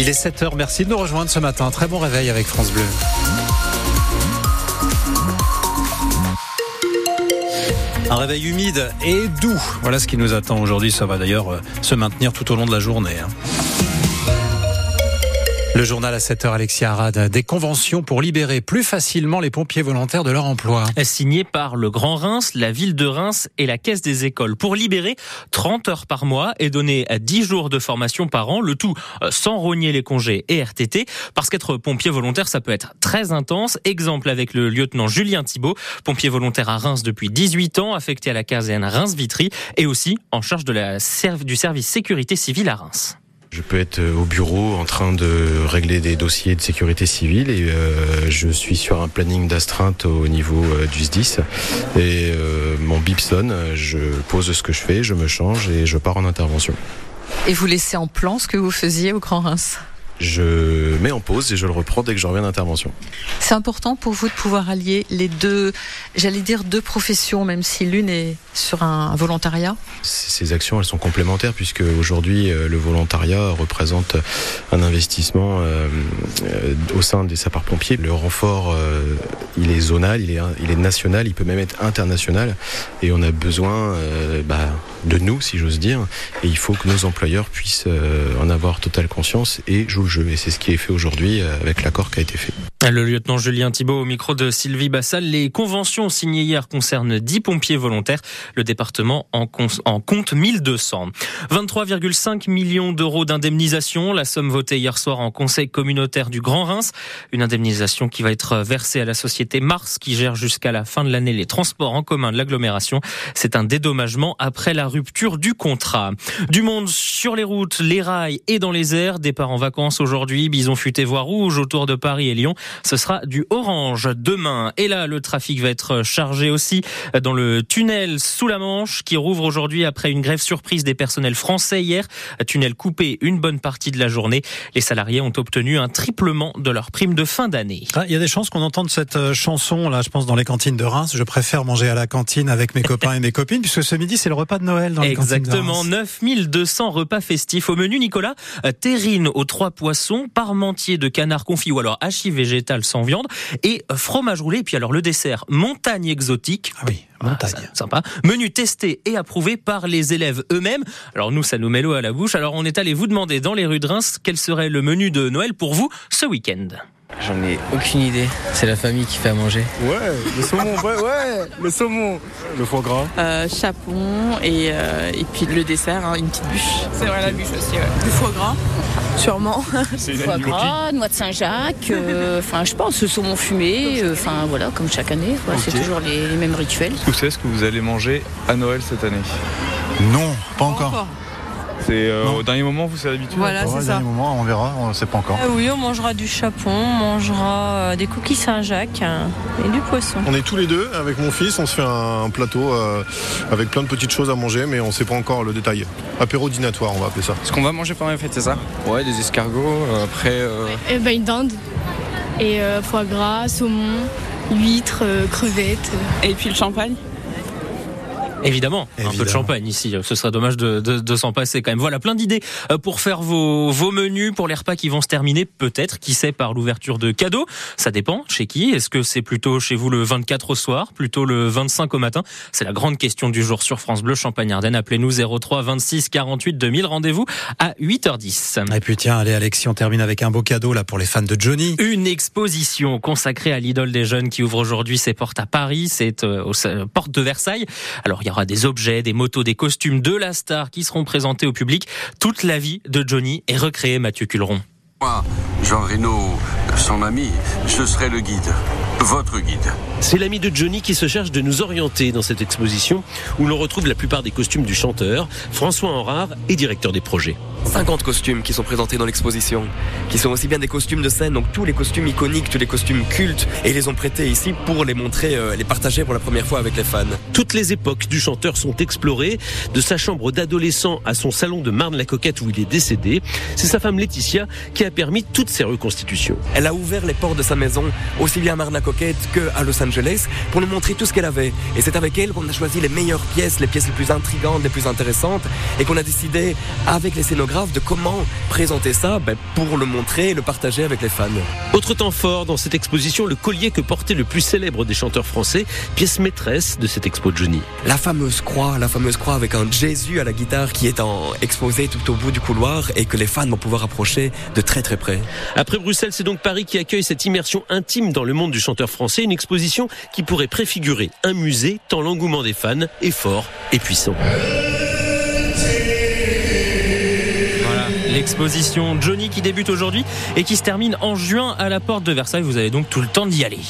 Il est 7h, merci de nous rejoindre ce matin. Très bon réveil avec France Bleu. Un réveil humide et doux. Voilà ce qui nous attend aujourd'hui. Ça va d'ailleurs euh, se maintenir tout au long de la journée. Le journal à 7h, Alexia Arad. Des conventions pour libérer plus facilement les pompiers volontaires de leur emploi. signé par le Grand Reims, la ville de Reims et la Caisse des écoles pour libérer 30 heures par mois et donner 10 jours de formation par an, le tout euh, sans rogner les congés et RTT, parce qu'être pompier volontaire, ça peut être très intense. Exemple avec le lieutenant Julien Thibault, pompier volontaire à Reims depuis 18 ans, affecté à la caserne Reims-Vitry et aussi en charge du service sécurité civile à Reims. Je peux être euh, au bureau en train de régler des dossiers de sécurité civile et euh, je suis sur un planning d'astreinte au niveau euh, du SDIS et euh, mon bip sonne, je pose ce que je fais, je me change et je pars en intervention. Et vous laissez en plan ce que vous faisiez au Grand Reims? Je mets en pause et je le reprends dès que je reviens d'intervention. C'est important pour vous de pouvoir allier les deux, j'allais dire deux professions, même si l'une est sur un volontariat. Ces actions, elles sont complémentaires puisque aujourd'hui, euh, le volontariat représente un investissement euh, euh, au sein des sapeurs-pompiers. Le renfort, euh, il est zonal, il est, il est national, il peut même être international et on a besoin euh, bah, de nous, si j'ose dire, et il faut que nos employeurs puissent euh, en avoir totale conscience et jouer le jeu. Et c'est ce qui est fait aujourd'hui euh, avec l'accord qui a été fait. Le lieutenant Julien Thibault au micro de Sylvie Bassal. Les conventions signées hier concernent 10 pompiers volontaires. Le département en, compte 1200. 23,5 millions d'euros d'indemnisation. La somme votée hier soir en conseil communautaire du Grand Reims. Une indemnisation qui va être versée à la société Mars qui gère jusqu'à la fin de l'année les transports en commun de l'agglomération. C'est un dédommagement après la rupture du contrat. Du monde sur les routes, les rails et dans les airs. Départ en vacances aujourd'hui. Bison futé voie rouge autour de Paris et Lyon. Ce sera du orange demain. Et là, le trafic va être chargé aussi dans le tunnel sous la Manche qui rouvre aujourd'hui après une grève surprise des personnels français hier. Tunnel coupé une bonne partie de la journée. Les salariés ont obtenu un triplement de leur prime de fin d'année. Ah, Il y a des chances qu'on entende cette euh, chanson, là, je pense, dans les cantines de Reims. Je préfère manger à la cantine avec mes copains et mes copines, puisque ce midi, c'est le repas de Noël dans les cantines de Exactement, Reims. 9200 repas festifs au menu, Nicolas. Euh, Terrine aux trois poissons, parmentier de canard confit ou alors hachis sans viande et euh, fromage roulé. Et puis alors le dessert, montagne exotique. Ah oui, montagne. Ah, sympa. Menu testé et approuvé par les élèves eux-mêmes. Alors nous, ça nous met l'eau à la bouche. Alors on est allé vous demander dans les rues de Reims quel serait le menu de Noël pour vous ce week-end. J'en ai aucune idée. C'est la famille qui fait à manger. Ouais, le saumon, ouais, ouais, le saumon, le foie gras. Euh, chapon et, euh, et puis le dessert, hein, une petite bûche. C'est vrai, la bûche aussi, ouais. Du foie gras, sûrement. C'est foie gras, noix de Saint-Jacques, euh, enfin je pense, saumon fumé, euh, enfin voilà, comme chaque année, quoi, c'est toujours les, les mêmes rituels. Vous savez ce que vous allez manger à Noël cette année? Non, pas encore. C'est euh, au dernier moment, vous savez l'habitude Voilà, c'est dernier moment, on verra, on sait pas encore. Ah oui, on mangera du chapon, on mangera euh, des cookies Saint-Jacques euh, et du poisson. On est tous les deux avec mon fils, on se fait un, un plateau euh, avec plein de petites choses à manger, mais on sait pas encore le détail. Apéro dînatoire, on va appeler ça. Ce qu'on va manger pendant les fêtes, c'est ça Ouais, des escargots. euh, après, euh, Eh ben, une dinde. Et euh, foie gras, saumon, huîtres, euh, crevettes. Et puis le champagne? Évidemment, un peu de champagne ici. Ce serait dommage de, de, de s'en passer quand même. Voilà, plein d'idées euh, pour faire vos, vos menus pour les repas qui vont se terminer, peut-être, qui sait, par l'ouverture de cadeaux. Ça dépend chez qui? Est-ce que c'est plutôt chez vous le 24 au soir, plutôt le 25 au matin? C'est la grande question du jour sur France Bleu Champagne-Ardenne. Appelez-nous 03 26 48 2000. Rendez-vous à 8h10. Et puis tiens, allez Alexis, on termine avec un beau cadeau là pour les fans de Johnny. Une exposition consacrée à l'idole des jeunes qui ouvre aujourd'hui ses portes à Paris, c'est euh, aux euh, portes de Versailles. Alors il y aura des objets, des motos, des costumes de la star qui seront présentés au public. Toute la vie de Johnny est recréée, Mathieu Culleron. Moi, Jean Reno, son ami, je serai le guide. Votre guide. C'est l'ami de Johnny qui se charge de nous orienter dans cette exposition où l'on retrouve la plupart des costumes du chanteur, François Henrard est directeur des projets. 50 costumes qui sont présentés dans l'exposition, qui sont aussi bien des costumes de scène, donc tous les costumes iconiques, tous les costumes cultes, et ils les ont prêtés ici pour les montrer, euh, les partager pour la première fois avec les fans. Toutes les époques du chanteur sont explorées, de sa chambre d'adolescent à son salon de Marne-la-Coquette où il est décédé. C'est sa femme Laetitia qui a permis toutes ces reconstitutions. Elle a ouvert les portes de sa maison, aussi bien à Marne-la-Coquette qu'à Los Angeles, pour nous montrer tout ce qu'elle avait. Et c'est avec elle qu'on a choisi les meilleures pièces, les pièces les plus intrigantes, les plus intéressantes, et qu'on a décidé, avec les scénographes, chorégraphe de comment présenter ça ben, pour le montrer et le partager avec les fans. Autre temps fort dans cette exposition, le collier que portait le plus célèbre des chanteurs français, pièce maîtresse de cette expo de Johnny. La fameuse croix, la fameuse croix avec un Jésus à la guitare qui est en exposé tout au bout du couloir et que les fans vont pouvoir approcher de très très près. Après Bruxelles, c'est donc Paris qui accueille cette immersion intime dans le monde du chanteur français, une exposition qui pourrait préfigurer un musée tant l'engouement des fans est fort et puissant. L'exposition Johnny qui débute aujourd'hui et qui se termine en juin à la porte de Versailles. Vous avez donc tout le temps d'y aller.